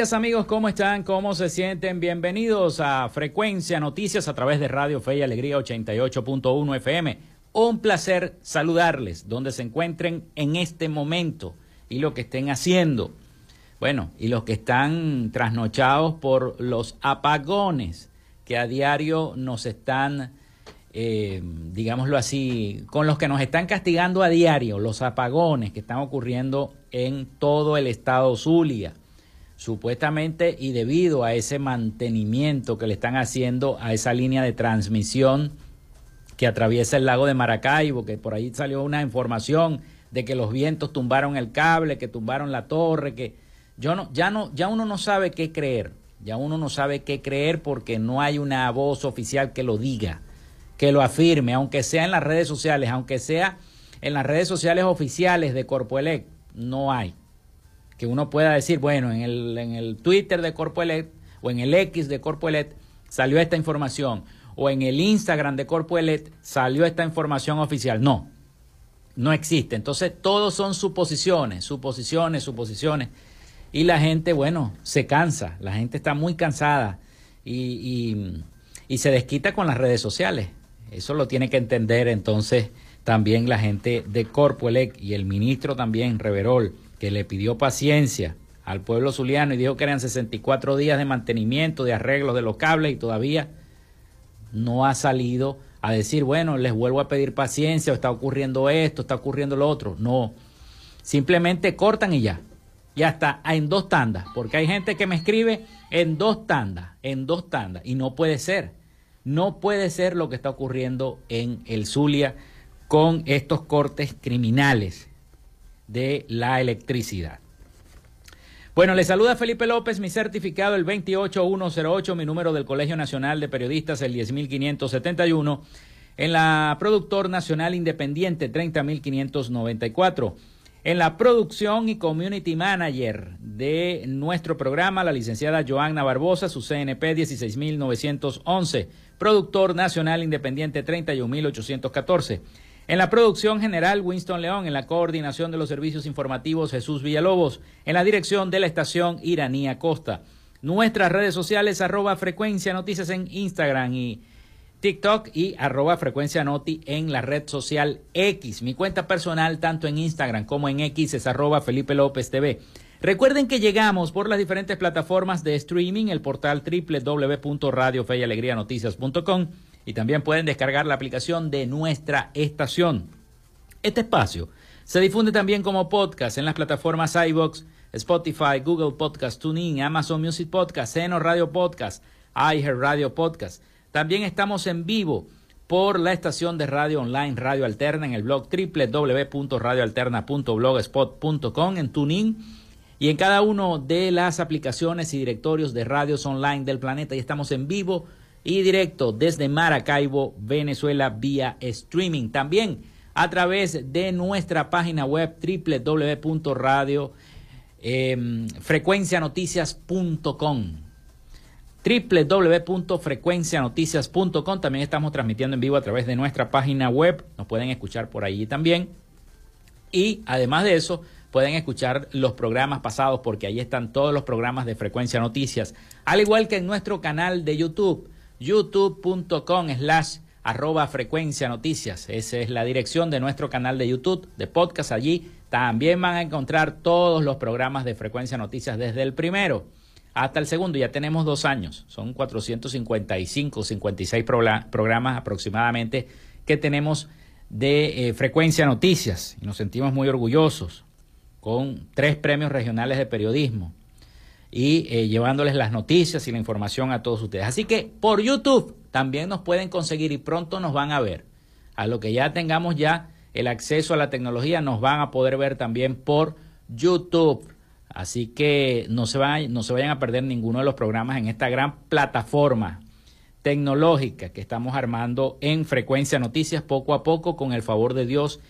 Amigos, ¿cómo están? ¿Cómo se sienten? Bienvenidos a Frecuencia Noticias a través de Radio Fe y Alegría 88.1 FM. Un placer saludarles donde se encuentren en este momento y lo que estén haciendo. Bueno, y los que están trasnochados por los apagones que a diario nos están, eh, digámoslo así, con los que nos están castigando a diario, los apagones que están ocurriendo en todo el estado Zulia supuestamente y debido a ese mantenimiento que le están haciendo a esa línea de transmisión que atraviesa el lago de Maracaibo, que por ahí salió una información de que los vientos tumbaron el cable, que tumbaron la torre, que yo no, ya no, ya uno no sabe qué creer, ya uno no sabe qué creer porque no hay una voz oficial que lo diga, que lo afirme, aunque sea en las redes sociales, aunque sea en las redes sociales oficiales de Corpoelec, no hay que uno pueda decir, bueno, en el, en el Twitter de Corpoelet o en el X de Corpoelet salió esta información o en el Instagram de Corpoelet salió esta información oficial. No, no existe. Entonces, todos son suposiciones, suposiciones, suposiciones. Y la gente, bueno, se cansa, la gente está muy cansada y, y se desquita con las redes sociales. Eso lo tiene que entender entonces también la gente de Corpoelec y el ministro también, Reverol que le pidió paciencia al pueblo zuliano y dijo que eran 64 días de mantenimiento, de arreglos de los cables y todavía no ha salido a decir, bueno, les vuelvo a pedir paciencia, o está ocurriendo esto, está ocurriendo lo otro. No, simplemente cortan y ya. Y hasta en dos tandas, porque hay gente que me escribe en dos tandas, en dos tandas, y no puede ser. No puede ser lo que está ocurriendo en el Zulia con estos cortes criminales de la electricidad. Bueno, le saluda Felipe López, mi certificado el 28108, mi número del Colegio Nacional de Periodistas el 10571, en la Productor Nacional Independiente 30594. En la producción y community manager de nuestro programa, la licenciada Joanna Barbosa, su CNP 16911, productor nacional independiente 31814. En la producción general, Winston León. En la coordinación de los servicios informativos, Jesús Villalobos. En la dirección de la estación, Iranía Costa. Nuestras redes sociales, arroba frecuencia noticias en Instagram y TikTok y arroba frecuencia noti en la red social X. Mi cuenta personal, tanto en Instagram como en X, es arroba Felipe López TV. Recuerden que llegamos por las diferentes plataformas de streaming, el portal www.radiofeyalegrianoticias.com y también pueden descargar la aplicación de nuestra estación. Este espacio se difunde también como podcast en las plataformas iBox, Spotify, Google Podcast, TuneIn, Amazon Music Podcast, Seno Radio Podcast, iHeart Radio Podcast. También estamos en vivo por la estación de radio online Radio Alterna en el blog www.radioalterna.blogspot.com en TuneIn y en cada una de las aplicaciones y directorios de radios online del planeta. Y estamos en vivo y directo desde Maracaibo, Venezuela, vía streaming. También a través de nuestra página web www.radio eh, frecuencianoticias.com www.frecuencianoticias.com también estamos transmitiendo en vivo a través de nuestra página web. Nos pueden escuchar por allí también. Y además de eso pueden escuchar los programas pasados porque ahí están todos los programas de Frecuencia Noticias. Al igual que en nuestro canal de YouTube youtube.com slash arroba frecuencia noticias. Esa es la dirección de nuestro canal de YouTube, de podcast. Allí también van a encontrar todos los programas de frecuencia noticias desde el primero hasta el segundo. Ya tenemos dos años. Son 455, 56 programas aproximadamente que tenemos de eh, frecuencia noticias y nos sentimos muy orgullosos. con tres premios regionales de periodismo y eh, llevándoles las noticias y la información a todos ustedes. Así que por YouTube también nos pueden conseguir y pronto nos van a ver. A lo que ya tengamos ya el acceso a la tecnología, nos van a poder ver también por YouTube. Así que no se, vayan, no se vayan a perder ninguno de los programas en esta gran plataforma tecnológica que estamos armando en Frecuencia Noticias poco a poco con el favor de Dios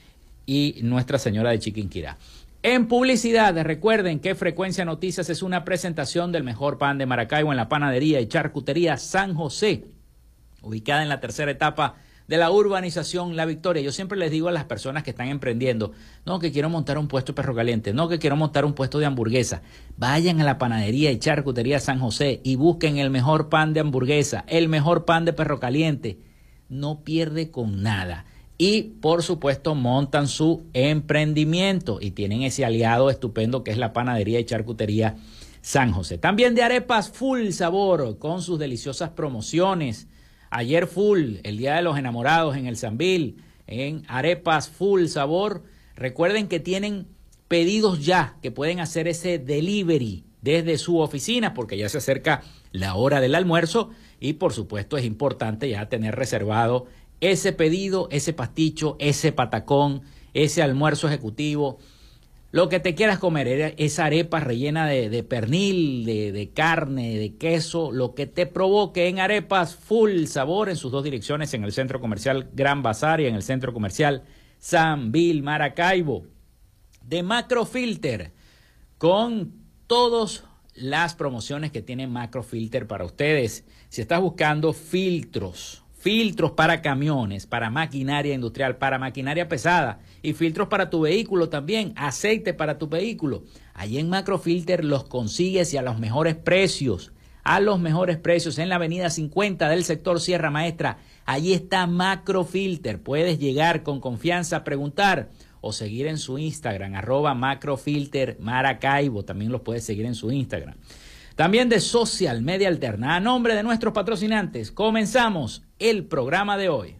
y Nuestra Señora de Chiquinquirá. En publicidad, recuerden que Frecuencia Noticias es una presentación del mejor pan de Maracaibo en la panadería y charcutería San José, ubicada en la tercera etapa de la urbanización La Victoria. Yo siempre les digo a las personas que están emprendiendo, no, que quiero montar un puesto de perro caliente, no, que quiero montar un puesto de hamburguesa. Vayan a la panadería y charcutería San José y busquen el mejor pan de hamburguesa, el mejor pan de perro caliente. No pierde con nada y por supuesto montan su emprendimiento y tienen ese aliado estupendo que es la panadería y charcutería San José. También de arepas full sabor con sus deliciosas promociones. Ayer full, el Día de los Enamorados en el Zambil, en arepas full sabor. Recuerden que tienen pedidos ya, que pueden hacer ese delivery desde su oficina porque ya se acerca la hora del almuerzo y por supuesto es importante ya tener reservado ese pedido, ese pasticho, ese patacón, ese almuerzo ejecutivo, lo que te quieras comer, esa arepa rellena de, pernil, de, carne, de queso, lo que te provoque en arepas full sabor en sus dos direcciones, en el centro comercial Gran Bazar y en el centro comercial San Bill Maracaibo. De Macrofilter, con todas las promociones que tiene Macrofilter para ustedes. Si estás buscando filtros, filtros para camiones, para maquinaria industrial, para maquinaria pesada y filtros para tu vehículo también, aceite para tu vehículo. Allí en Macrofilter los consigues y a los mejores precios, a los mejores precios en la avenida 50 del sector Sierra Maestra. Allí está Macrofilter. Puedes llegar con confianza a preguntar o seguir en su Instagram, arroba Macrofilter Maracaibo. También los puedes seguir en su Instagram. También de Social Media Alterna. A nombre de nuestros patrocinantes, comenzamos el programa de hoy.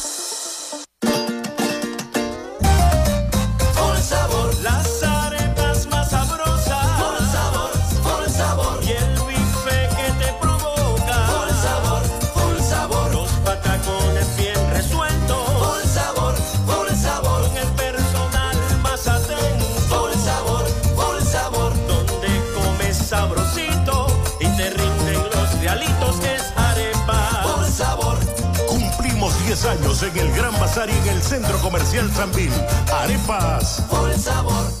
Años en el Gran Bazar y en el Centro Comercial Sambil. Arepas. Por sabor.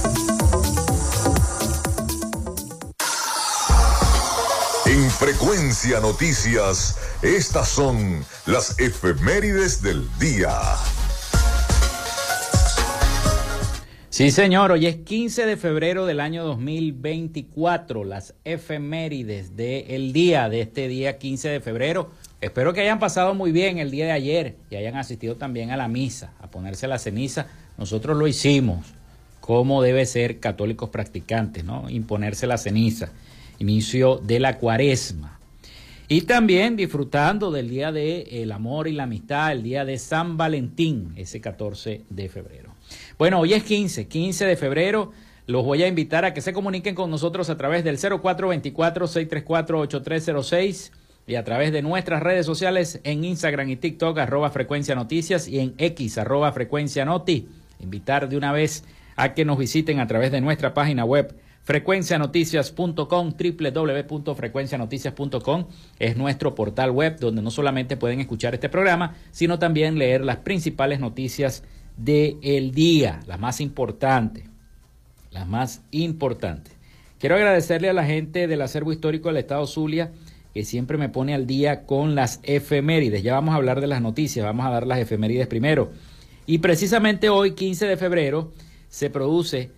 Frecuencia Noticias, estas son las efemérides del día. Sí, señor, hoy es 15 de febrero del año 2024, las efemérides del día, de este día 15 de febrero. Espero que hayan pasado muy bien el día de ayer y hayan asistido también a la misa, a ponerse la ceniza. Nosotros lo hicimos, como debe ser católicos practicantes, ¿no? Imponerse la ceniza, inicio de la cuaresma. Y también disfrutando del día del el amor y la amistad, el día de San Valentín, ese 14 de febrero. Bueno, hoy es 15, 15 de febrero. Los voy a invitar a que se comuniquen con nosotros a través del 0424-634-8306 y a través de nuestras redes sociales en Instagram y TikTok, arroba frecuencia noticias y en X, arroba frecuencia noti. Invitar de una vez a que nos visiten a través de nuestra página web frecuencianoticias.com, www.frecuencianoticias.com es nuestro portal web donde no solamente pueden escuchar este programa, sino también leer las principales noticias del día, las más importantes, las más importantes. Quiero agradecerle a la gente del acervo histórico del Estado Zulia que siempre me pone al día con las efemérides. Ya vamos a hablar de las noticias, vamos a dar las efemérides primero. Y precisamente hoy, 15 de febrero, se produce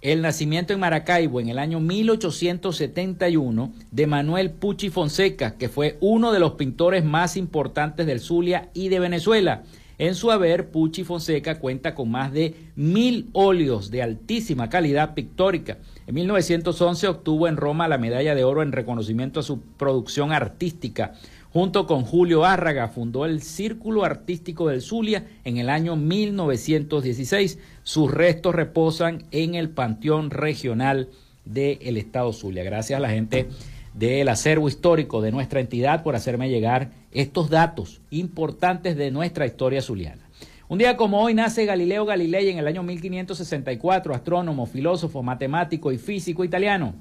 el nacimiento en Maracaibo en el año 1871 de Manuel Pucci Fonseca, que fue uno de los pintores más importantes del Zulia y de Venezuela. En su haber, Pucci Fonseca cuenta con más de mil óleos de altísima calidad pictórica. En 1911 obtuvo en Roma la medalla de oro en reconocimiento a su producción artística. Junto con Julio Árraga fundó el Círculo Artístico del Zulia en el año 1916. Sus restos reposan en el Panteón Regional del Estado Zulia. Gracias a la gente del acervo histórico de nuestra entidad por hacerme llegar estos datos importantes de nuestra historia zuliana. Un día como hoy nace Galileo Galilei en el año 1564, astrónomo, filósofo, matemático y físico italiano.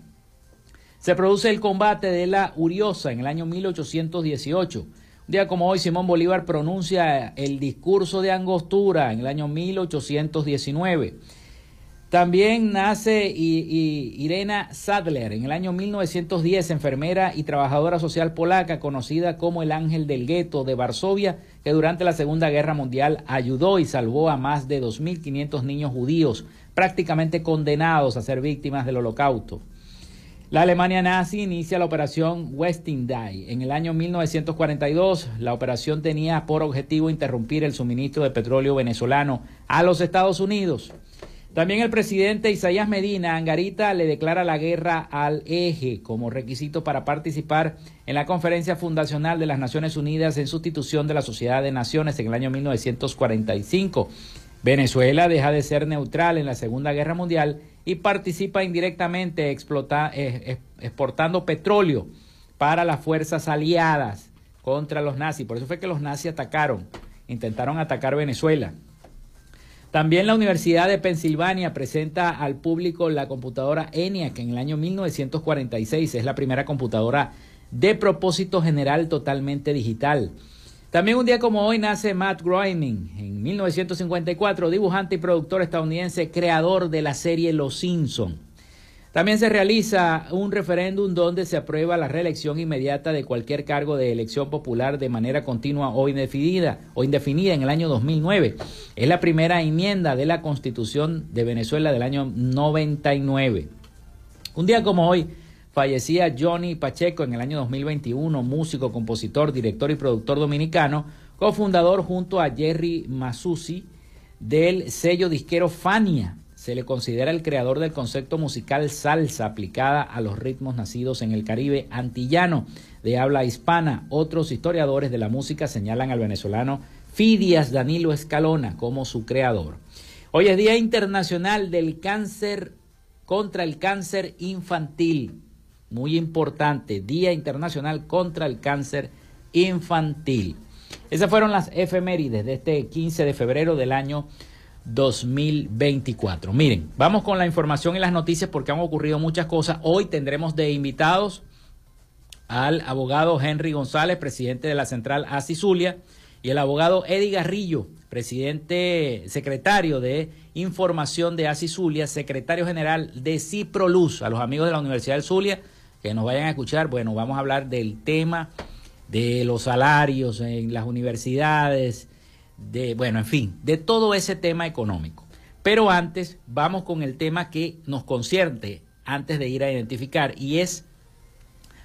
Se produce el combate de la Uriosa en el año 1818. Un día como hoy, Simón Bolívar pronuncia el discurso de Angostura en el año 1819. También nace Irena Sadler en el año 1910, enfermera y trabajadora social polaca conocida como el Ángel del Gueto de Varsovia, que durante la Segunda Guerra Mundial ayudó y salvó a más de 2.500 niños judíos prácticamente condenados a ser víctimas del holocausto. La Alemania nazi inicia la operación Westing Day. En el año 1942, la operación tenía por objetivo interrumpir el suministro de petróleo venezolano a los Estados Unidos. También el presidente Isaías Medina Angarita le declara la guerra al eje como requisito para participar en la conferencia fundacional de las Naciones Unidas en sustitución de la Sociedad de Naciones en el año 1945. Venezuela deja de ser neutral en la Segunda Guerra Mundial y participa indirectamente eh, exportando petróleo para las fuerzas aliadas contra los nazis. Por eso fue que los nazis atacaron, intentaron atacar Venezuela. También la Universidad de Pensilvania presenta al público la computadora ENIAC en el año 1946. Es la primera computadora de propósito general totalmente digital. También un día como hoy nace Matt Groening, en 1954, dibujante y productor estadounidense, creador de la serie Los Simpson. También se realiza un referéndum donde se aprueba la reelección inmediata de cualquier cargo de elección popular de manera continua o indefinida, o indefinida en el año 2009. Es la primera enmienda de la Constitución de Venezuela del año 99. Un día como hoy fallecía Johnny Pacheco en el año 2021, músico, compositor, director y productor dominicano, cofundador junto a Jerry Masusi del sello disquero Fania se le considera el creador del concepto musical salsa aplicada a los ritmos nacidos en el Caribe antillano de habla hispana. Otros historiadores de la música señalan al venezolano Fidias Danilo Escalona como su creador. Hoy es Día Internacional del Cáncer contra el Cáncer Infantil. Muy importante, Día Internacional contra el Cáncer Infantil. Esas fueron las efemérides de este 15 de febrero del año 2024. Miren, vamos con la información y las noticias porque han ocurrido muchas cosas. Hoy tendremos de invitados al abogado Henry González, presidente de la central ASI Zulia, y el abogado Eddie Garrillo, presidente, secretario de Información de ASI Zulia, secretario general de Ciproluz. A los amigos de la Universidad del Zulia que nos vayan a escuchar, bueno, vamos a hablar del tema de los salarios en las universidades, de, bueno, en fin, de todo ese tema económico. Pero antes, vamos con el tema que nos concierne antes de ir a identificar, y es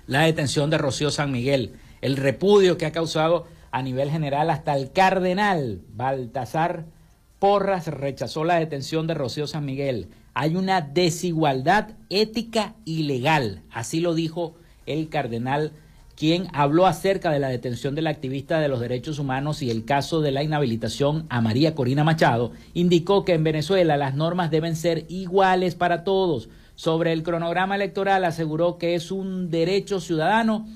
la detención de Rocío San Miguel, el repudio que ha causado a nivel general hasta el cardenal Baltasar Porras rechazó la detención de Rocío San Miguel. Hay una desigualdad ética y legal, así lo dijo el cardenal quien habló acerca de la detención de la activista de los derechos humanos y el caso de la inhabilitación a María Corina Machado, indicó que en Venezuela las normas deben ser iguales para todos. Sobre el cronograma electoral aseguró que es un derecho ciudadano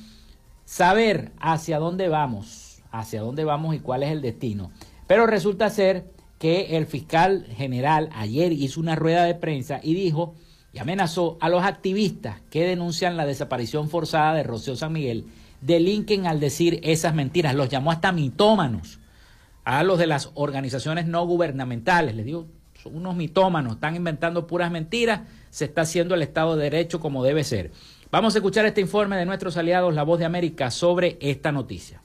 saber hacia dónde vamos, hacia dónde vamos y cuál es el destino. Pero resulta ser que el fiscal general ayer hizo una rueda de prensa y dijo y amenazó a los activistas que denuncian la desaparición forzada de Rocío San Miguel, delinquen al decir esas mentiras, los llamó hasta mitómanos, a los de las organizaciones no gubernamentales, les digo, son unos mitómanos, están inventando puras mentiras, se está haciendo el Estado de Derecho como debe ser. Vamos a escuchar este informe de nuestros aliados, La Voz de América, sobre esta noticia.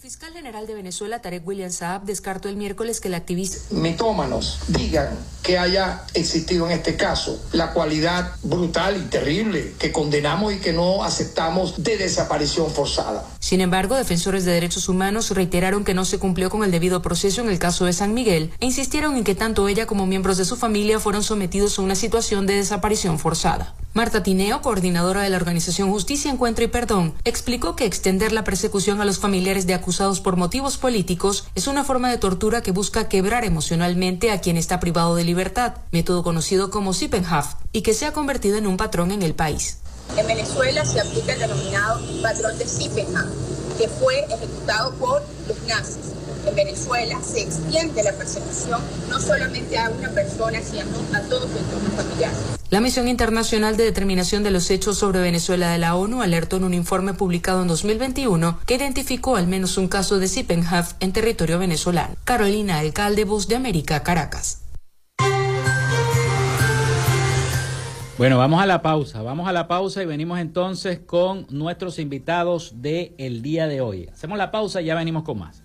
El fiscal general de Venezuela, Tarek William Saab, descartó el miércoles que el activista... Mitómanos digan que haya existido en este caso la cualidad brutal y terrible que condenamos y que no aceptamos de desaparición forzada. Sin embargo, defensores de derechos humanos reiteraron que no se cumplió con el debido proceso en el caso de San Miguel e insistieron en que tanto ella como miembros de su familia fueron sometidos a una situación de desaparición forzada. Marta Tineo, coordinadora de la organización Justicia, Encuentro y Perdón, explicó que extender la persecución a los familiares de acusados por motivos políticos es una forma de tortura que busca quebrar emocionalmente a quien está privado de libertad, método conocido como Sippenhaft, y que se ha convertido en un patrón en el país. En Venezuela se aplica el denominado patrón de Sippenhaft, que fue ejecutado por los nazis en Venezuela se extiende la persecución no solamente a una persona, sino a todo su entorno familiar. La Misión Internacional de Determinación de los Hechos sobre Venezuela de la ONU alertó en un informe publicado en 2021 que identificó al menos un caso de Sippenhaft en territorio venezolano. Carolina Alcalde, Bus de América, Caracas. Bueno, vamos a la pausa, vamos a la pausa y venimos entonces con nuestros invitados del el día de hoy. Hacemos la pausa y ya venimos con más.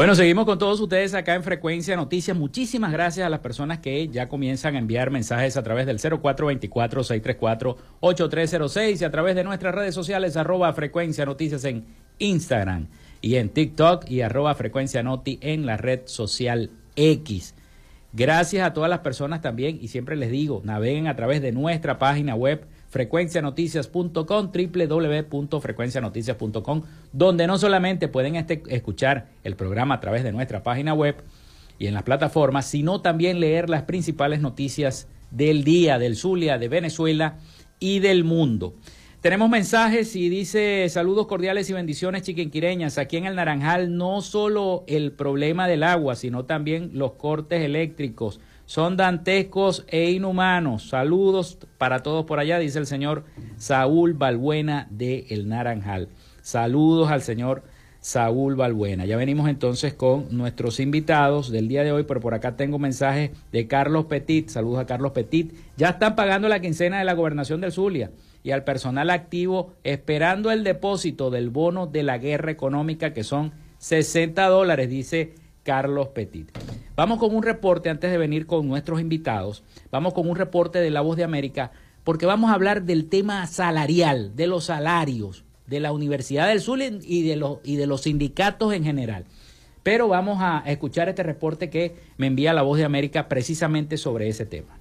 Bueno, seguimos con todos ustedes acá en Frecuencia Noticias. Muchísimas gracias a las personas que ya comienzan a enviar mensajes a través del 0424-634-8306 y a través de nuestras redes sociales arroba Frecuencia Noticias en Instagram y en TikTok y arroba Frecuencia Noti en la red social X. Gracias a todas las personas también y siempre les digo, naveguen a través de nuestra página web frecuencianoticias.com, www.frecuencianoticias.com, donde no solamente pueden este, escuchar el programa a través de nuestra página web y en las plataformas, sino también leer las principales noticias del día del Zulia, de Venezuela y del mundo. Tenemos mensajes y dice saludos cordiales y bendiciones chiquinquireñas. Aquí en el Naranjal no solo el problema del agua, sino también los cortes eléctricos. Son dantescos e inhumanos. Saludos para todos por allá, dice el señor Saúl Balbuena de El Naranjal. Saludos al señor Saúl Balbuena. Ya venimos entonces con nuestros invitados del día de hoy, pero por acá tengo mensajes de Carlos Petit. Saludos a Carlos Petit. Ya están pagando la quincena de la gobernación del Zulia y al personal activo esperando el depósito del bono de la guerra económica que son 60 dólares, dice Carlos Petit. Vamos con un reporte antes de venir con nuestros invitados. Vamos con un reporte de La Voz de América porque vamos a hablar del tema salarial, de los salarios de la Universidad del Sur y de los, y de los sindicatos en general. Pero vamos a escuchar este reporte que me envía La Voz de América precisamente sobre ese tema.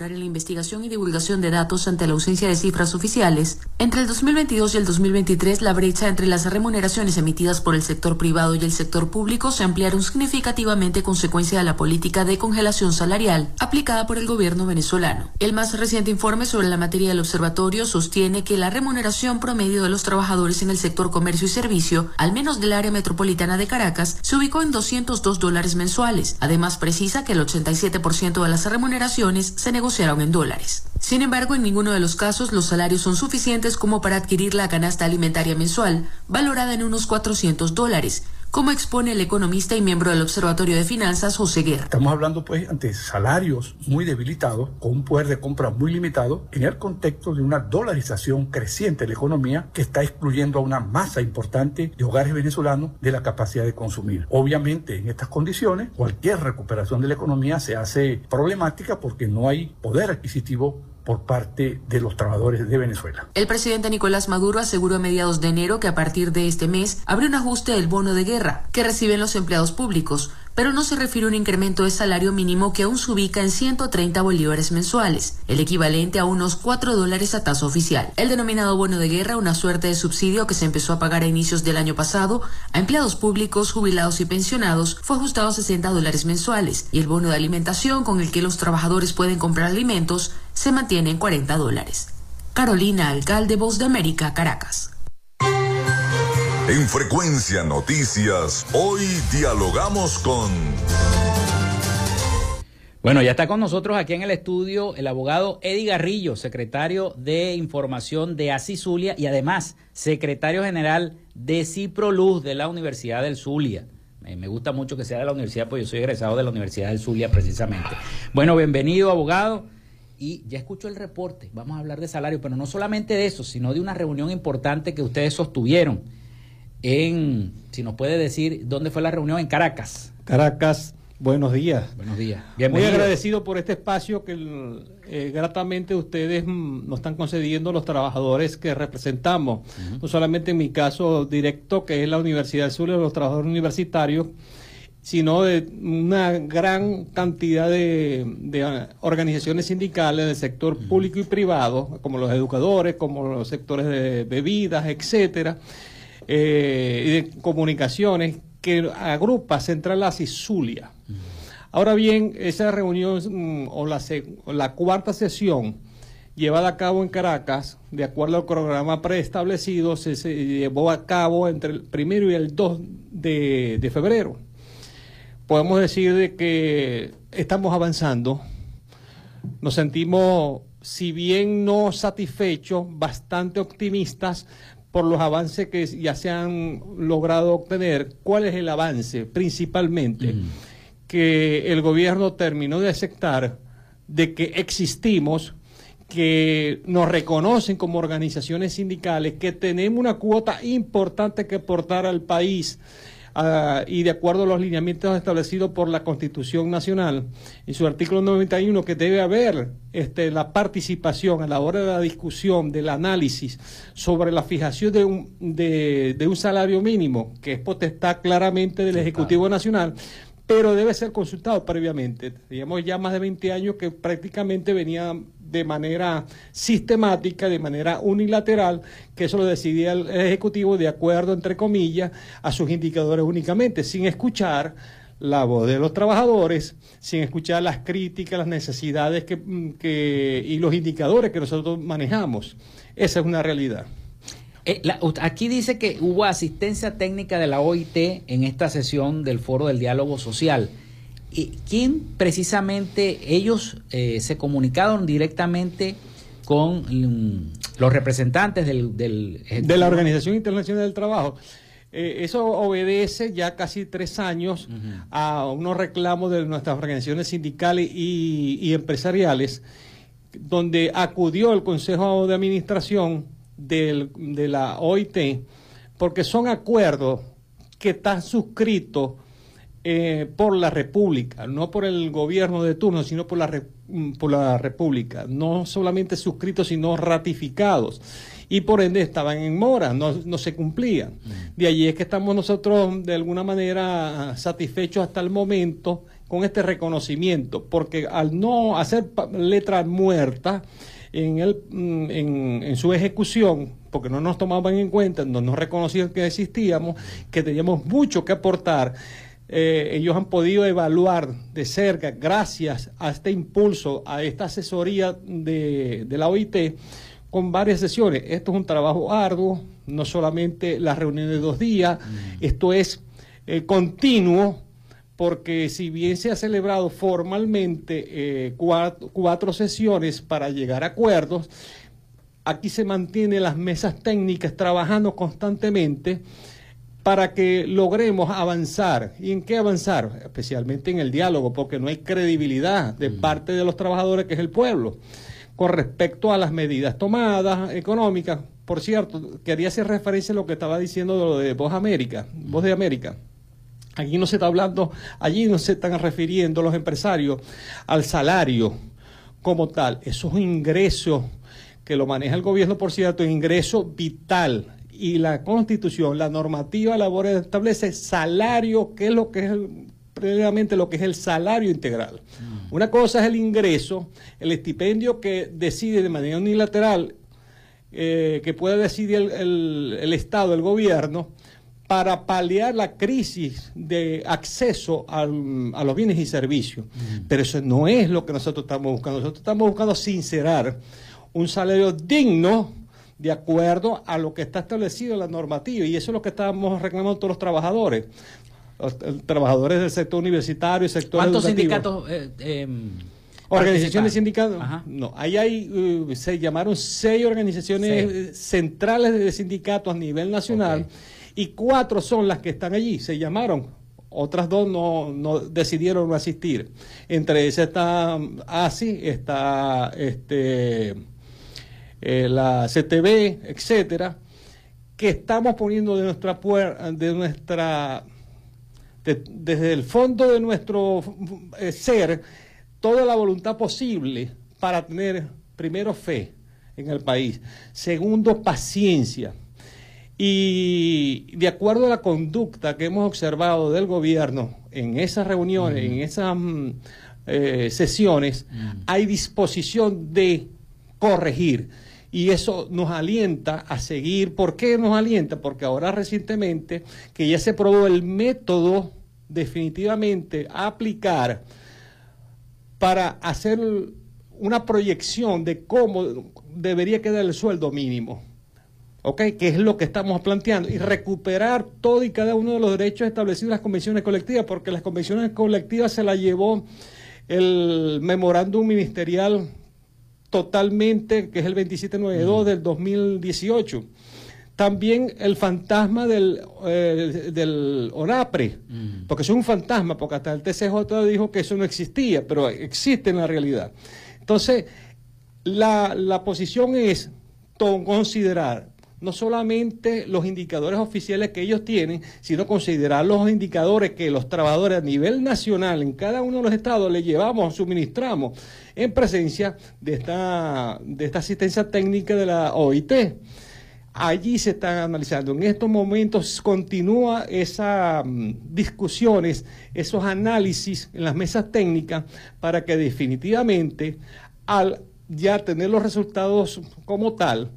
En la investigación y divulgación de datos ante la ausencia de cifras oficiales, entre el 2022 y el 2023 la brecha entre las remuneraciones emitidas por el sector privado y el sector público se ampliaron significativamente consecuencia de la política de congelación salarial aplicada por el gobierno venezolano. El más reciente informe sobre la materia del observatorio sostiene que la remuneración promedio de los trabajadores en el sector comercio y servicio, al menos del área metropolitana de Caracas, se ubicó en 202 dólares mensuales. Además precisa que el 87% de las remuneraciones se negociaron en dólares. Sin embargo, en ninguno de los casos los salarios son suficientes como para adquirir la canasta alimentaria mensual, valorada en unos 400 dólares, como expone el economista y miembro del Observatorio de Finanzas, José Guerra. Estamos hablando pues ante salarios muy debilitados, con un poder de compra muy limitado, en el contexto de una dolarización creciente de la economía que está excluyendo a una masa importante de hogares venezolanos de la capacidad de consumir. Obviamente, en estas condiciones, cualquier recuperación de la economía se hace problemática porque no hay poder adquisitivo por parte de los trabajadores de Venezuela. El presidente Nicolás Maduro aseguró a mediados de enero que a partir de este mes habrá un ajuste del bono de guerra que reciben los empleados públicos, pero no se refiere a un incremento de salario mínimo que aún se ubica en 130 bolívares mensuales, el equivalente a unos 4 dólares a tasa oficial. El denominado bono de guerra, una suerte de subsidio que se empezó a pagar a inicios del año pasado a empleados públicos, jubilados y pensionados, fue ajustado a 60 dólares mensuales, y el bono de alimentación con el que los trabajadores pueden comprar alimentos se mantiene en 40 dólares. Carolina Alcalde, Voz de América, Caracas. En Frecuencia Noticias, hoy dialogamos con... Bueno, ya está con nosotros aquí en el estudio el abogado Eddie Garrillo, secretario de Información de ASI Zulia y además secretario general de Ciproluz de la Universidad del Zulia. Me gusta mucho que sea de la universidad, pues yo soy egresado de la Universidad del Zulia precisamente. Bueno, bienvenido abogado. Y ya escucho el reporte, vamos a hablar de salario, pero no solamente de eso, sino de una reunión importante que ustedes sostuvieron en, si nos puede decir, ¿dónde fue la reunión? En Caracas. Caracas, buenos días. Buenos días. Muy agradecido por este espacio que eh, gratamente ustedes mm, nos están concediendo los trabajadores que representamos. No solamente en mi caso directo, que es la Universidad del Sur, de los trabajadores universitarios, sino de una gran cantidad de, organizaciones sindicales del sector público y privado, como los educadores, como los sectores de bebidas, etcétera, eh, y de comunicaciones que agrupa Central y Zulia. Ahora bien, esa reunión mm, o la, la cuarta sesión llevada a cabo en Caracas, de acuerdo al programa preestablecido, se, llevó a cabo entre el primero y el 2 de, febrero. Podemos decir de que estamos avanzando, nos sentimos, si bien no satisfechos, bastante optimistas por los avances que ya se han logrado obtener. ¿Cuál es el avance? Principalmente que el gobierno terminó de aceptar de que existimos, que nos reconocen como organizaciones sindicales, que tenemos una cuota importante que aportar al país Ah, y de acuerdo a los lineamientos establecidos por la Constitución Nacional, en su artículo 91, que debe haber este, la participación a la hora de la discusión, del análisis sobre la fijación de un, de, un salario mínimo, que es potestad claramente del Ejecutivo Nacional, pero debe ser consultado previamente. Teníamos ya más de 20 años que prácticamente venía de manera sistemática, de manera unilateral, que eso lo decidía el Ejecutivo de acuerdo, entre comillas, a sus indicadores únicamente, sin escuchar la voz de los trabajadores, sin escuchar las críticas, las necesidades que, y los indicadores que nosotros manejamos. Esa es una realidad. Eh, aquí dice que hubo asistencia técnica de la OIT en esta sesión del Foro del Diálogo Social. ¿Y ¿Quién precisamente ellos eh, se comunicaron directamente con mm, los representantes del, de la Organización Internacional del Trabajo? Eh, eso obedece ya casi tres años a unos reclamos de nuestras organizaciones sindicales y, y empresariales, donde acudió el Consejo de Administración del, de la OIT, porque son acuerdos que están suscritos eh, por la República, no por el gobierno de turno, sino por la, mm, por la República, no solamente suscritos, sino ratificados. Y por ende estaban en mora, no, no se cumplían. Mm. De allí es que estamos nosotros de alguna manera satisfechos hasta el momento con este reconocimiento, porque al no hacer letra muerta, en, el, mm, en, su ejecución, porque no nos tomaban en cuenta, no nos reconocían que existíamos, que teníamos mucho que aportar. Eh, ellos han podido evaluar de cerca, gracias a este impulso, a esta asesoría de, la OIT, con varias sesiones. Esto es un trabajo arduo, no solamente las reuniones de dos días, mm. esto es eh, continuo porque si bien se ha celebrado formalmente eh, cuatro, sesiones para llegar a acuerdos, aquí se mantienen las mesas técnicas trabajando constantemente para que logremos avanzar. ¿Y en qué avanzar? Especialmente en el diálogo, porque no hay credibilidad de parte de los trabajadores, que es el pueblo, con respecto a las medidas tomadas económicas. Por cierto, quería hacer referencia a lo que estaba diciendo de lo de Voz América, Voz de América. Aquí no se está hablando, allí no se están refiriendo los empresarios al salario como tal. Eso es un ingreso que lo maneja el gobierno, por cierto, ingreso vital. Y la constitución, la normativa laboral establece salario, que es lo que es previamente lo que es el salario integral. Mm. Una cosa es el ingreso, el estipendio que decide de manera unilateral, eh, que puede decidir el, el Estado, el gobierno, para paliar la crisis de acceso a los bienes y servicios. Mm. Pero eso no es lo que nosotros estamos buscando. Nosotros estamos buscando sincerar un salario digno de acuerdo a lo que está establecido en la normativa. Y eso es lo que estamos reclamando todos los trabajadores. Los, trabajadores del sector universitario, sector ¿Cuántos sindicatos? Eh, em, organizaciones sindicatos. No, ahí hay, uh, se llamaron seis organizaciones centrales de sindicatos a nivel nacional y cuatro son las que están allí, se llamaron. Otras dos no, decidieron asistir. Entre esas está ASI, está este, eh, la CTV, etcétera, que estamos poniendo de nuestra de nuestra desde el fondo de nuestro eh, ser toda la voluntad posible para tener primero fe en el país, segundo paciencia, y de acuerdo a la conducta que hemos observado del gobierno en esas reuniones, en esas mm, eh, sesiones, hay disposición de corregir. Y eso nos alienta a seguir. ¿Por qué nos alienta? Porque ahora recientemente que ya se probó el método definitivamente a aplicar para hacer una proyección de cómo debería quedar el sueldo mínimo. ¿ok? Que es lo que estamos planteando, y recuperar todo y cada uno de los derechos establecidos en las convenciones colectivas, porque las convenciones colectivas se las llevó el memorándum ministerial totalmente, que es el 2792 del 2018. También el fantasma del, eh, del ONAPRE, porque es un fantasma, porque hasta el TCJ dijo que eso no existía, pero existe en la realidad. Entonces, la, la posición es considerar no solamente los indicadores oficiales que ellos tienen, sino considerar los indicadores que los trabajadores a nivel nacional en cada uno de los estados le llevamos, suministramos en presencia de esta, de esta asistencia técnica de la OIT. allí se están analizando. En estos momentos continúa esas mm, discusiones, esos análisis en las mesas técnicas para que definitivamente al ya tener los resultados como tal,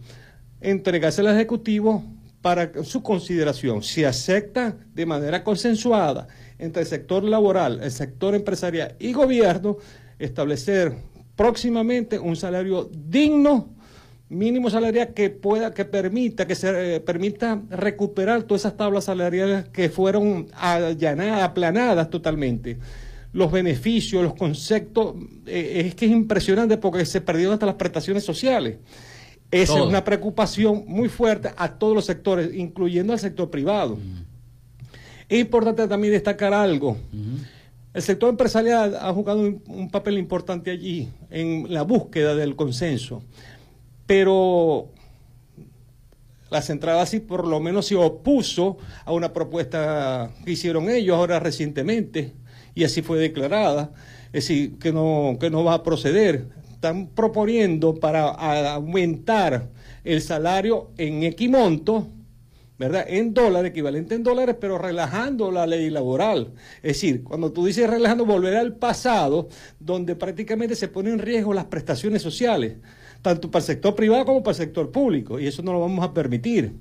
entregarse al Ejecutivo para su consideración. Si acepta de manera consensuada entre el sector laboral, el sector empresarial y gobierno, establecer próximamente un salario digno mínimo salarial que pueda, que permita, que se eh, permita recuperar todas esas tablas salariales que fueron allanadas, aplanadas totalmente. Los beneficios, los conceptos, eh, es que es impresionante porque se perdieron hasta las prestaciones sociales. Esa es una preocupación muy fuerte a todos los sectores, incluyendo al sector privado. Es importante también destacar algo. El sector empresarial ha jugado un papel importante allí en la búsqueda del consenso pero la central así por lo menos se opuso a una propuesta que hicieron ellos ahora recientemente y así fue declarada, es decir, que no, que no va a proceder. Están proponiendo para aumentar el salario en equimonto, ¿verdad? En dólares, equivalente en dólares, pero relajando la ley laboral. Es decir, cuando tú dices relajando, volver al pasado, donde prácticamente se ponen en riesgo las prestaciones sociales tanto para el sector privado como para el sector público, y eso no lo vamos a permitir.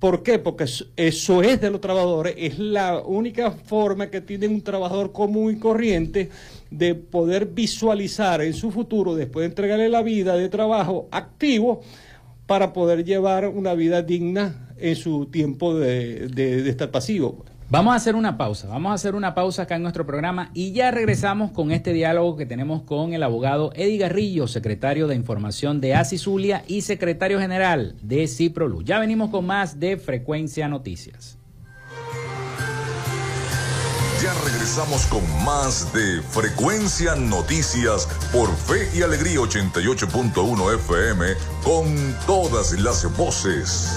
¿Por qué? Porque eso es de los trabajadores, es la única forma que tiene un trabajador común y corriente de poder visualizar en su futuro, después de entregarle la vida de trabajo activo, para poder llevar una vida digna en su tiempo de, de estar pasivo. Vamos a hacer una pausa, vamos a hacer una pausa acá en nuestro programa y ya regresamos con este diálogo que tenemos con el abogado Eddie Garrillo, secretario de Información de Zulia y secretario general de Ciprolu. Ya venimos con más de Frecuencia Noticias. Ya regresamos con más de Frecuencia Noticias por Fe y Alegría 88.1 FM con todas las voces.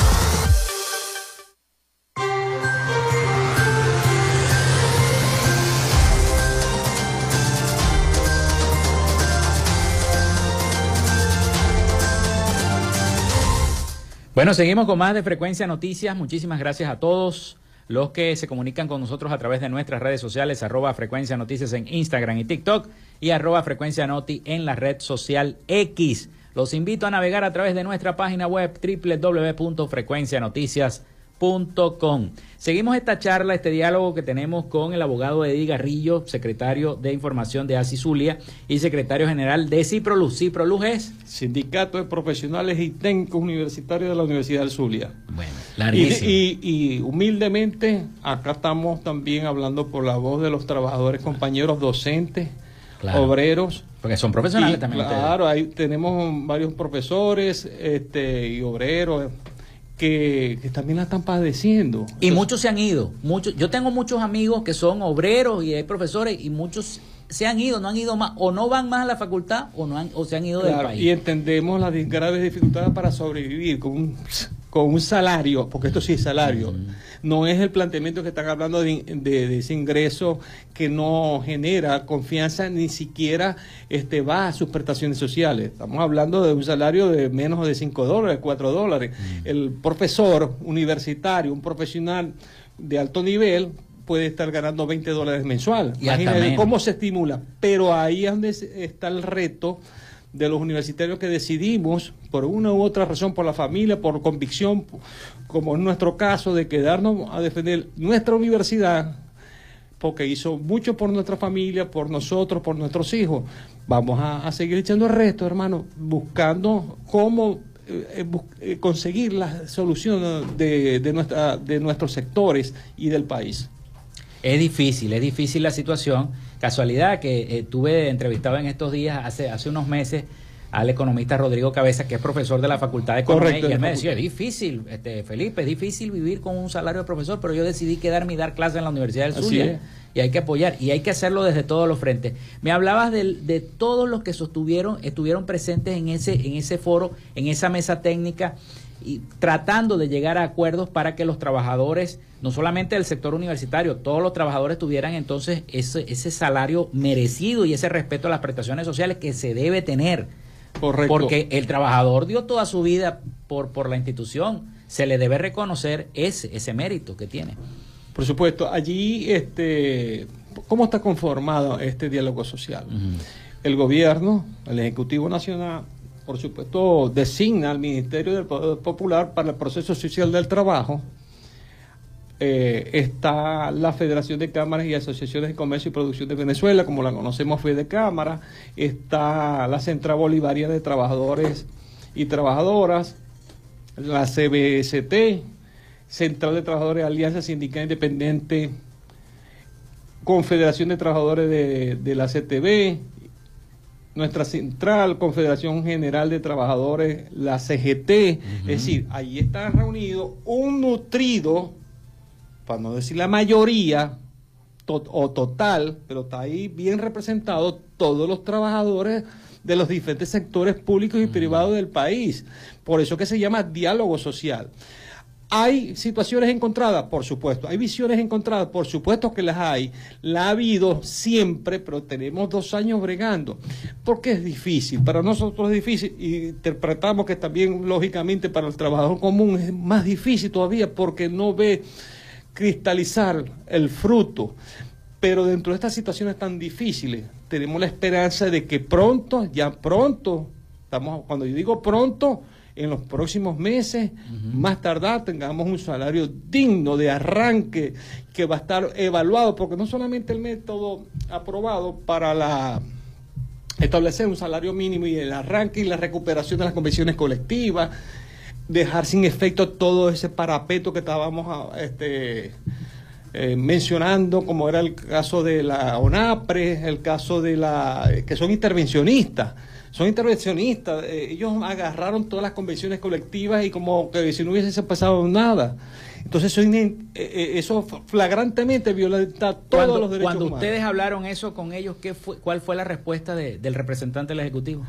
Bueno, seguimos con más de Frecuencia Noticias. Muchísimas gracias a todos los que se comunican con nosotros a través de nuestras redes sociales, arroba frecuencia noticias en Instagram y TikTok y arroba frecuencia noti en la red social X. Los invito a navegar a través de nuestra página web www.frecuencianoticias.com. Seguimos esta charla, este diálogo que tenemos con el abogado Eddie Garrillo, secretario de Información de ASISULIA y secretario general de CIPROLUZ. CIPROLUZ es Sindicato de Profesionales y Técnicos Universitarios de la Universidad del Zulia. Bueno, y, y, humildemente, acá estamos también hablando por la voz de los trabajadores, compañeros docentes, obreros. Porque son profesionales también. Claro, ahí tenemos varios profesores este, y obreros que, también la están padeciendo. Y muchos se han ido. Muchos, yo tengo muchos amigos que son obreros y hay profesores y muchos se han ido, no han ido más, o no van más a la facultad o no han, o se han ido del país. Y entendemos las graves dificultades para sobrevivir con un, con un salario, porque esto sí es salario. No es el planteamiento que están hablando de, ese ingreso que no genera confianza, ni siquiera este, va a sus prestaciones sociales. Estamos hablando de un salario de menos de 5 dólares, 4 dólares. El profesor universitario, un profesional de alto nivel, puede estar ganando 20 dólares mensual. Imagínate cómo se estimula. Pero ahí es donde está el reto de los universitarios que decidimos, por una u otra razón, por la familia, por convicción, como en nuestro caso, de quedarnos a defender nuestra universidad, porque hizo mucho por nuestra familia, por nosotros, por nuestros hijos. Vamos a, seguir echando el resto, hermano, buscando cómo eh, eh, conseguir la solución de, de, nuestra, de nuestros sectores y del país. Es difícil, es difícil la situación. Casualidad que eh, tuve entrevistado en estos días, hace, hace unos meses, al economista Rodrigo Cabeza, que es profesor de la Facultad de Economía, y él me decía, es difícil, este, Felipe, es difícil vivir con un salario de profesor, pero yo decidí quedarme y dar clases en la Universidad del Zulia. Y hay que apoyar, y hay que hacerlo desde todos los frentes. Me hablabas de, de todos los que sostuvieron, estuvieron presentes en ese, en ese foro, en esa mesa técnica, y tratando de llegar a acuerdos para que los trabajadores, no solamente del sector universitario, todos los trabajadores tuvieran entonces ese, ese salario merecido y ese respeto a las prestaciones sociales que se debe tener. Porque el trabajador dio toda su vida por, por la institución. Se le debe reconocer ese, ese mérito que tiene. Por supuesto, allí, este, ¿cómo está conformado este diálogo social? El gobierno, el Ejecutivo Nacional, por supuesto, designa al Ministerio del Poder Popular para el proceso social del trabajo. Eh, está la Federación de Cámaras y Asociaciones de Comercio y Producción de Venezuela, como la conocemos, Fede Cámara. Está la Central Bolivariana de Trabajadores y Trabajadoras, la CBST, Central de Trabajadores Alianza Sindical Independiente, Confederación de Trabajadores de, de la CTV, nuestra central Confederación General de Trabajadores, la CGT, es decir, ahí está reunido un nutrido, para no decir la mayoría o total, pero está ahí bien representado todos los trabajadores de los diferentes sectores públicos y privados del país. Por eso que se llama diálogo social. ¿Hay situaciones encontradas? Por supuesto. ¿Hay visiones encontradas? Por supuesto que las hay. La ha habido siempre, pero tenemos dos años bregando. Porque es difícil. Para nosotros es difícil. Y interpretamos que también, lógicamente, para el trabajador común es más difícil todavía porque no ve cristalizar el fruto. Pero dentro de estas situaciones tan difíciles, tenemos la esperanza de que pronto, ya pronto, estamos, cuando yo digo pronto, en los próximos meses, más tardar, tengamos un salario digno de arranque que va a estar evaluado, porque no solamente el método aprobado para la establecer un salario mínimo y el arranque y la recuperación de las convenciones colectivas, dejar sin efecto todo ese parapeto que estábamos ah, este, eh, mencionando, como era el caso de la ONAPRE, el caso de la que son intervencionistas son intervencionistas. Eh, ellos agarraron todas las convenciones colectivas y como que si no hubiese pasado nada. Entonces eso, eh, eh, eso flagrantemente violenta todos los derechos Cuando ustedes hablaron eso con ellos, ¿qué fue, ¿cuál fue la respuesta del representante del Ejecutivo?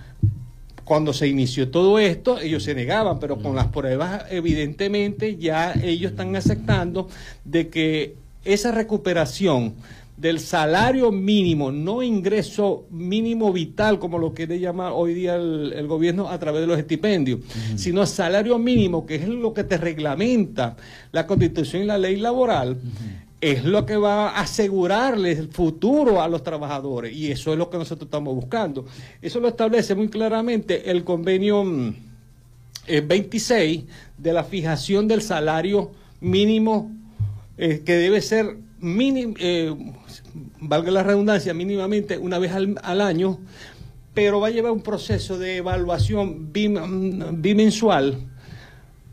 Cuando se inició todo esto, ellos se negaban, pero con las pruebas, evidentemente, ya ellos están aceptando de que esa recuperación del salario mínimo, no ingreso mínimo vital, como lo quiere llamar hoy día el, gobierno a través de los estipendios, sino salario mínimo, que es lo que te reglamenta la constitución y la ley laboral. Es lo que va a asegurarles el futuro a los trabajadores y eso es lo que nosotros estamos buscando. Eso lo establece muy claramente el convenio 26 mm, eh, de la fijación del salario mínimo eh, que debe ser mínimo, eh, valga la redundancia, mínimamente una vez al, año, pero va a llevar un proceso de evaluación bimensual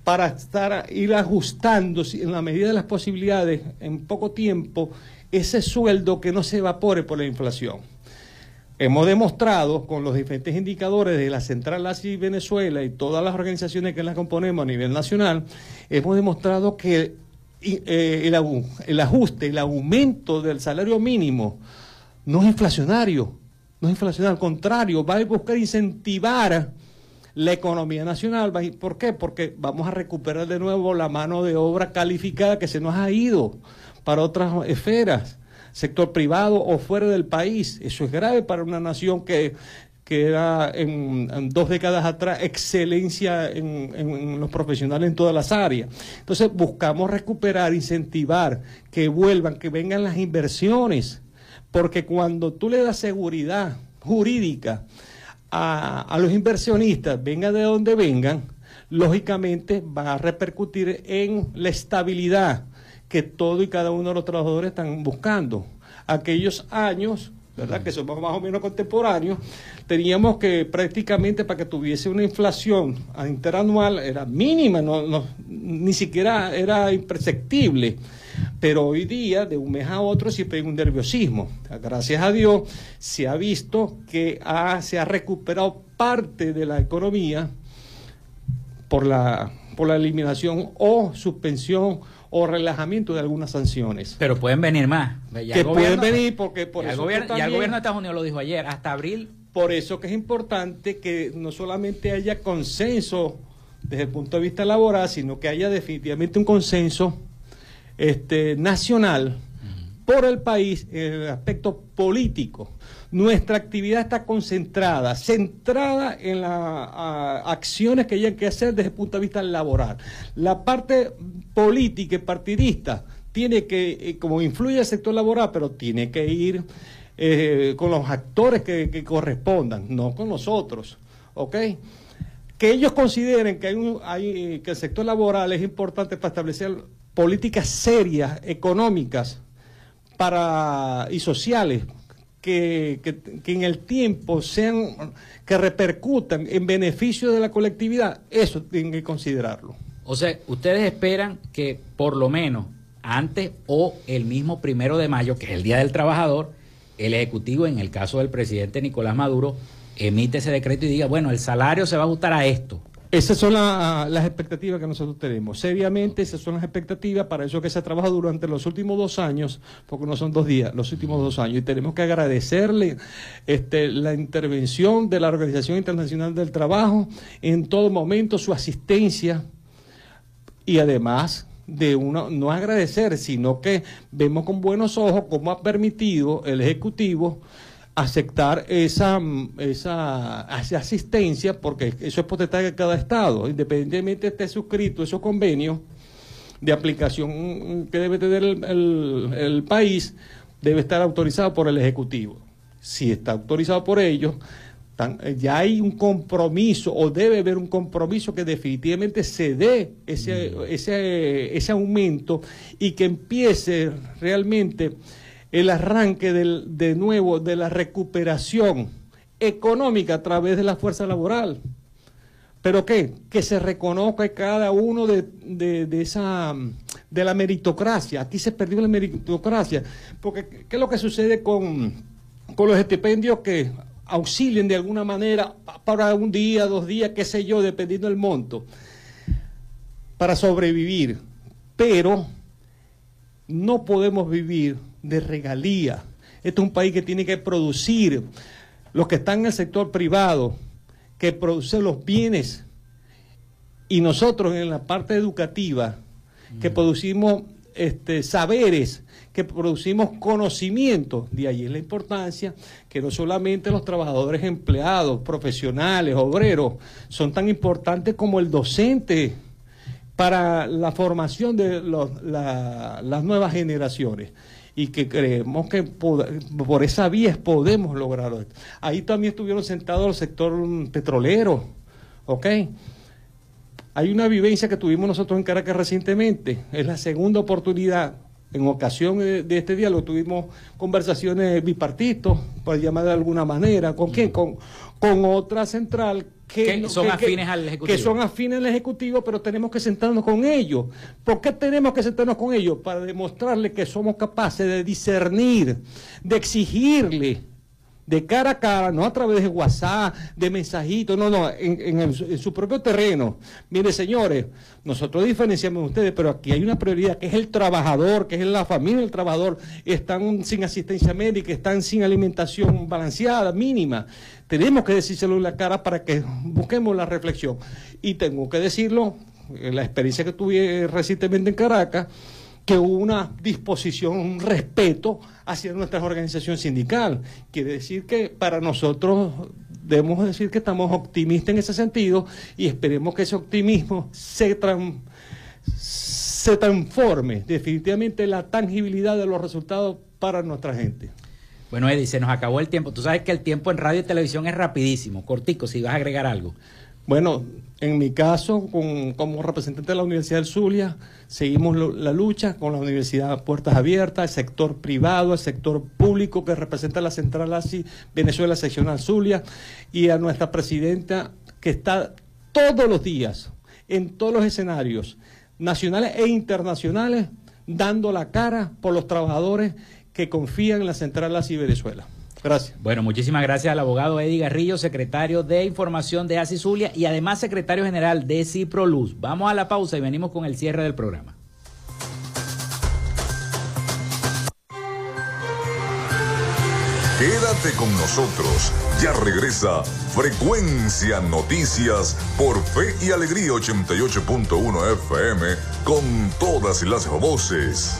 para estar ir ajustando en la medida de las posibilidades en poco tiempo ese sueldo que no se evapore por la inflación. Hemos demostrado con los diferentes indicadores de la Central ASI Venezuela y todas las organizaciones que las componemos a nivel nacional, hemos demostrado que eh, el, el ajuste, el aumento del salario mínimo no es inflacionario, no es inflacionario, al contrario, va a buscar incentivar la economía nacional. ¿Por qué? Porque vamos a recuperar de nuevo la mano de obra calificada que se nos ha ido para otras esferas, sector privado o fuera del país. Eso es grave para una nación que que era en, dos décadas atrás excelencia en, los profesionales en todas las áreas. Entonces buscamos recuperar, incentivar, que vuelvan, que vengan las inversiones, porque cuando tú le das seguridad jurídica a, los inversionistas, vengan de donde vengan, lógicamente va a repercutir en la estabilidad que todo y cada uno de los trabajadores están buscando. Aquellos años ¿verdad? Que somos más o menos contemporáneos, teníamos que prácticamente para que tuviese una inflación interanual era mínima, no, ni siquiera era imperceptible. Pero hoy día, de un mes a otro, siempre hay un nerviosismo. Gracias a Dios, se ha visto que se ha recuperado parte de la economía por la, por la eliminación o suspensión o relajamiento de algunas sanciones. Pero pueden venir más. que pueden venir porque por eso. El gobierno, el gobierno de Estados Unidos lo dijo ayer, hasta abril. Por eso que es importante que no solamente haya consenso desde el punto de vista laboral, sino que haya definitivamente un consenso este, nacional por el país en el aspecto político. Nuestra actividad está concentrada, centrada en las acciones que hay que hacer desde el punto de vista laboral. La parte política y partidista tiene que, eh, como influye el sector laboral, pero tiene que ir eh, con los actores que, correspondan, no con nosotros. ¿Ok? Que ellos consideren que, hay, que el sector laboral es importante para establecer políticas serias, económicas para, y sociales que, que, en el tiempo sean, que repercutan en beneficio de la colectividad, eso tienen que considerarlo. O sea, ustedes esperan que por lo menos antes o el mismo primero de mayo, que es el Día del Trabajador, el Ejecutivo, en el caso del presidente Nicolás Maduro, emite ese decreto y diga, bueno, el salario se va a ajustar a esto. Esas son las expectativas que nosotros tenemos. Seriamente, esas son las expectativas para eso que se ha trabajado durante los últimos dos años, porque no son dos días, los últimos dos años. Y tenemos que agradecerle este, la intervención de la Organización Internacional del Trabajo en todo momento, su asistencia y además de uno no agradecer, sino que vemos con buenos ojos cómo ha permitido el Ejecutivo aceptar esa, esa, asistencia, porque eso es potestad de cada Estado, independientemente esté suscrito esos convenios de aplicación que debe tener el, país, debe estar autorizado por el Ejecutivo. Si está autorizado por ellos, ya hay un compromiso o debe haber un compromiso que definitivamente se dé ese, mm. ese, ese aumento y que empiece realmente el arranque del, de nuevo de la recuperación económica a través de la fuerza laboral. ¿Pero qué? Que se reconozca cada uno de, de, esa de la meritocracia. Aquí se perdió la meritocracia. Porque, ¿qué es lo que sucede con, con los estipendios que auxilien de alguna manera para un día, dos días, qué sé yo, dependiendo del monto, para sobrevivir? Pero no podemos vivir de regalía. Este es un país que tiene que producir, los que están en el sector privado, que producen los bienes, y nosotros en la parte educativa, que mm. producimos este, saberes, que producimos conocimiento. De ahí es la importancia que no solamente los trabajadores empleados, profesionales, obreros, son tan importantes como el docente para la formación de las nuevas generaciones y que creemos que por esa vía podemos lograrlo. Ahí también estuvieron sentados el sector petrolero, ¿ok? Hay una vivencia que tuvimos nosotros en Caracas recientemente, es la segunda oportunidad. En ocasión de, este diálogo tuvimos conversaciones bipartitos, por llamar de alguna manera. ¿Con quién? Con, con otra central que, son afines al Ejecutivo. Que son afines al Ejecutivo, pero tenemos que sentarnos con ellos. ¿Por qué tenemos que sentarnos con ellos? Para demostrarles que somos capaces de discernir, de exigirle de cara a cara, no a través de WhatsApp, de mensajitos, no, no, en, su propio terreno. Mire, señores, nosotros diferenciamos de ustedes, pero aquí hay una prioridad que es el trabajador, que es la familia del trabajador. Están sin asistencia médica, están sin alimentación balanceada, mínima. Tenemos que decírselo en la cara para que busquemos la reflexión. Y tengo que decirlo, en la experiencia que tuve recientemente en Caracas, que hubo una disposición, un respeto hacia nuestra organización sindical. Quiere decir que para nosotros debemos decir que estamos optimistas en ese sentido y esperemos que ese optimismo se, se transforme definitivamente en la tangibilidad de los resultados para nuestra gente. Bueno, Eddie, se nos acabó el tiempo. Tú sabes que el tiempo en radio y televisión es rapidísimo, cortico, si vas a agregar algo. Bueno, en mi caso, como representante de la Universidad del Zulia, seguimos la lucha con la Universidad Puertas Abiertas, el sector privado, el sector público que representa la Central ASI Venezuela Seccional Zulia y a nuestra presidenta que está todos los días en todos los escenarios nacionales e internacionales dando la cara por los trabajadores que confían en la Central ASI Venezuela. Gracias. Bueno, muchísimas gracias al abogado Eddie Garrillo, secretario de Información de ASI Zulia y además secretario general de Ciproluz. Vamos a la pausa y venimos con el cierre del programa. Quédate con nosotros. Ya regresa Frecuencia Noticias por Fe y Alegría 88.1 FM con todas las voces.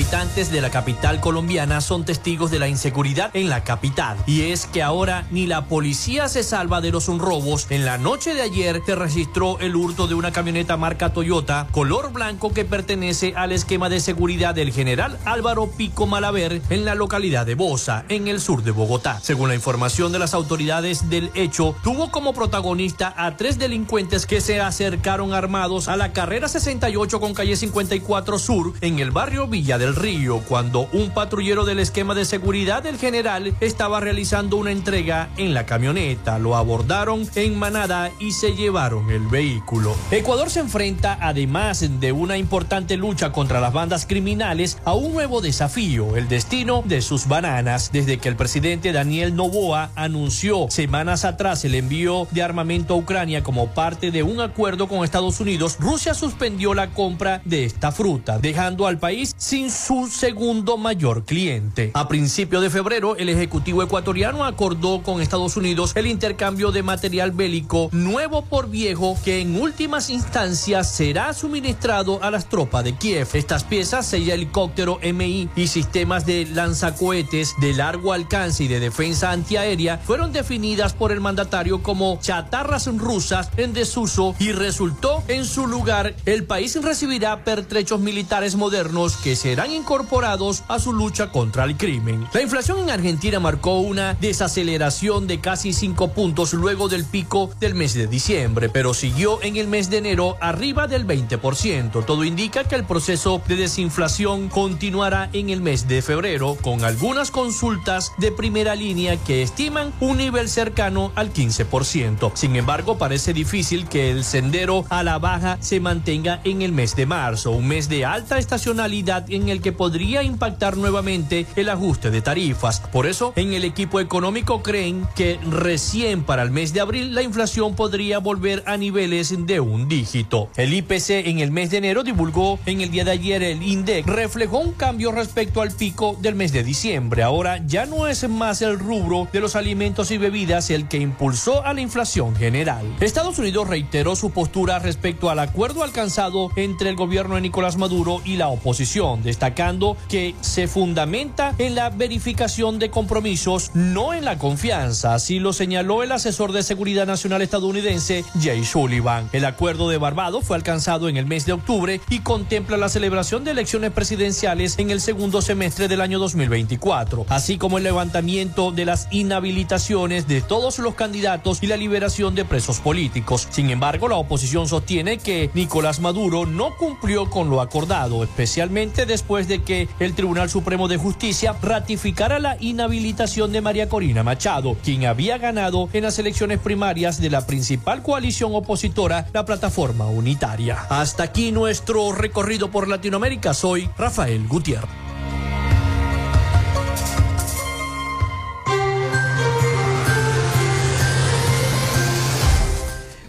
Habitantes de la capital colombiana son testigos de la inseguridad en la capital. Y es que ahora ni la policía se salva de los robos. En la noche de ayer se registró el hurto de una camioneta marca Toyota color blanco que pertenece al esquema de seguridad del general Álvaro Pico Malaver en la localidad de Bosa, en el sur de Bogotá. Según la información de las autoridades del hecho, tuvo como protagonista a tres delincuentes que se acercaron armados a la carrera 68 con calle 54 Sur en el barrio Villa del Río cuando un patrullero del esquema de seguridad del general estaba realizando una entrega en la camioneta. Lo abordaron en manada y se llevaron el vehículo. Ecuador se enfrenta, además de una importante lucha contra las bandas criminales, a un nuevo desafío, el destino de sus bananas. Desde que el presidente Daniel Novoa anunció semanas atrás el envío de armamento a Ucrania como parte de un acuerdo con Estados Unidos, Rusia suspendió la compra de esta fruta, dejando al país sin su segundo mayor cliente. A principio de febrero, el Ejecutivo ecuatoriano acordó con Estados Unidos el intercambio de material bélico nuevo por viejo que en últimas instancias será suministrado a las tropas de Kiev. Estas piezas, seis helicóptero MI y sistemas de lanzacohetes de largo alcance y de defensa antiaérea, fueron definidas por el mandatario como chatarras rusas en desuso y resultó en su lugar el país recibirá pertrechos militares modernos que que incorporados a su lucha contra el crimen. La inflación en Argentina marcó una desaceleración de casi 5 puntos luego del pico del mes de diciembre, pero siguió en el mes de enero arriba del 20%. Todo indica que el proceso de desinflación continuará en el mes de febrero, con algunas consultas de primera línea que estiman un nivel cercano al 15%. Sin embargo, parece difícil que el sendero a la baja se mantenga en el mes de marzo, un mes de alta estacionalidad en el que podría impactar nuevamente el ajuste de tarifas. Por eso, en el equipo económico creen que recién para el mes de abril la inflación podría volver a niveles de un dígito. El IPC en el mes de enero divulgó en el día de ayer el INDEC reflejó un cambio respecto al pico del mes de diciembre. Ahora ya no es más el rubro de los alimentos y bebidas el que impulsó a la inflación general. Estados Unidos reiteró su postura respecto al acuerdo alcanzado entre el gobierno de Nicolás Maduro y la oposición, destacando que se fundamenta en la verificación de compromisos, no en la confianza. Así lo señaló el asesor de seguridad nacional estadounidense Jay Sullivan. El acuerdo de Barbados fue alcanzado en el mes de octubre y contempla la celebración de elecciones presidenciales en el segundo semestre del año 2024, así como el levantamiento de las inhabilitaciones de todos los candidatos y la liberación de presos políticos. Sin embargo, la oposición sostiene que Nicolás Maduro no cumplió con lo acordado, especialmente después de que el Tribunal Supremo de Justicia ratificara la inhabilitación de María Corina Machado, quien había ganado en las elecciones primarias de la principal coalición opositora, la Plataforma Unitaria. Hasta aquí nuestro recorrido por Latinoamérica. Soy Rafael Gutiérrez.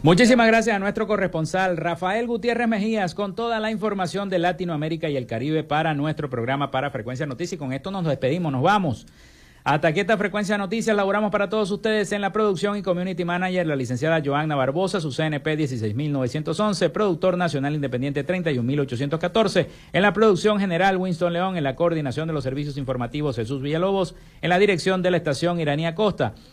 Muchísimas gracias a nuestro corresponsal Rafael Gutiérrez Mejías con toda la información de Latinoamérica y el Caribe para nuestro programa para Frecuencia Noticias. Y con esto nos despedimos, nos vamos. Hasta aquí esta frecuencia noticias laboramos para todos ustedes en la producción y community manager, la licenciada Joanna Barbosa, su CNP 16911, productor nacional independiente 31814, en la producción general Winston León, en la coordinación de los servicios informativos Jesús Villalobos, en la dirección de la estación Iranía Costa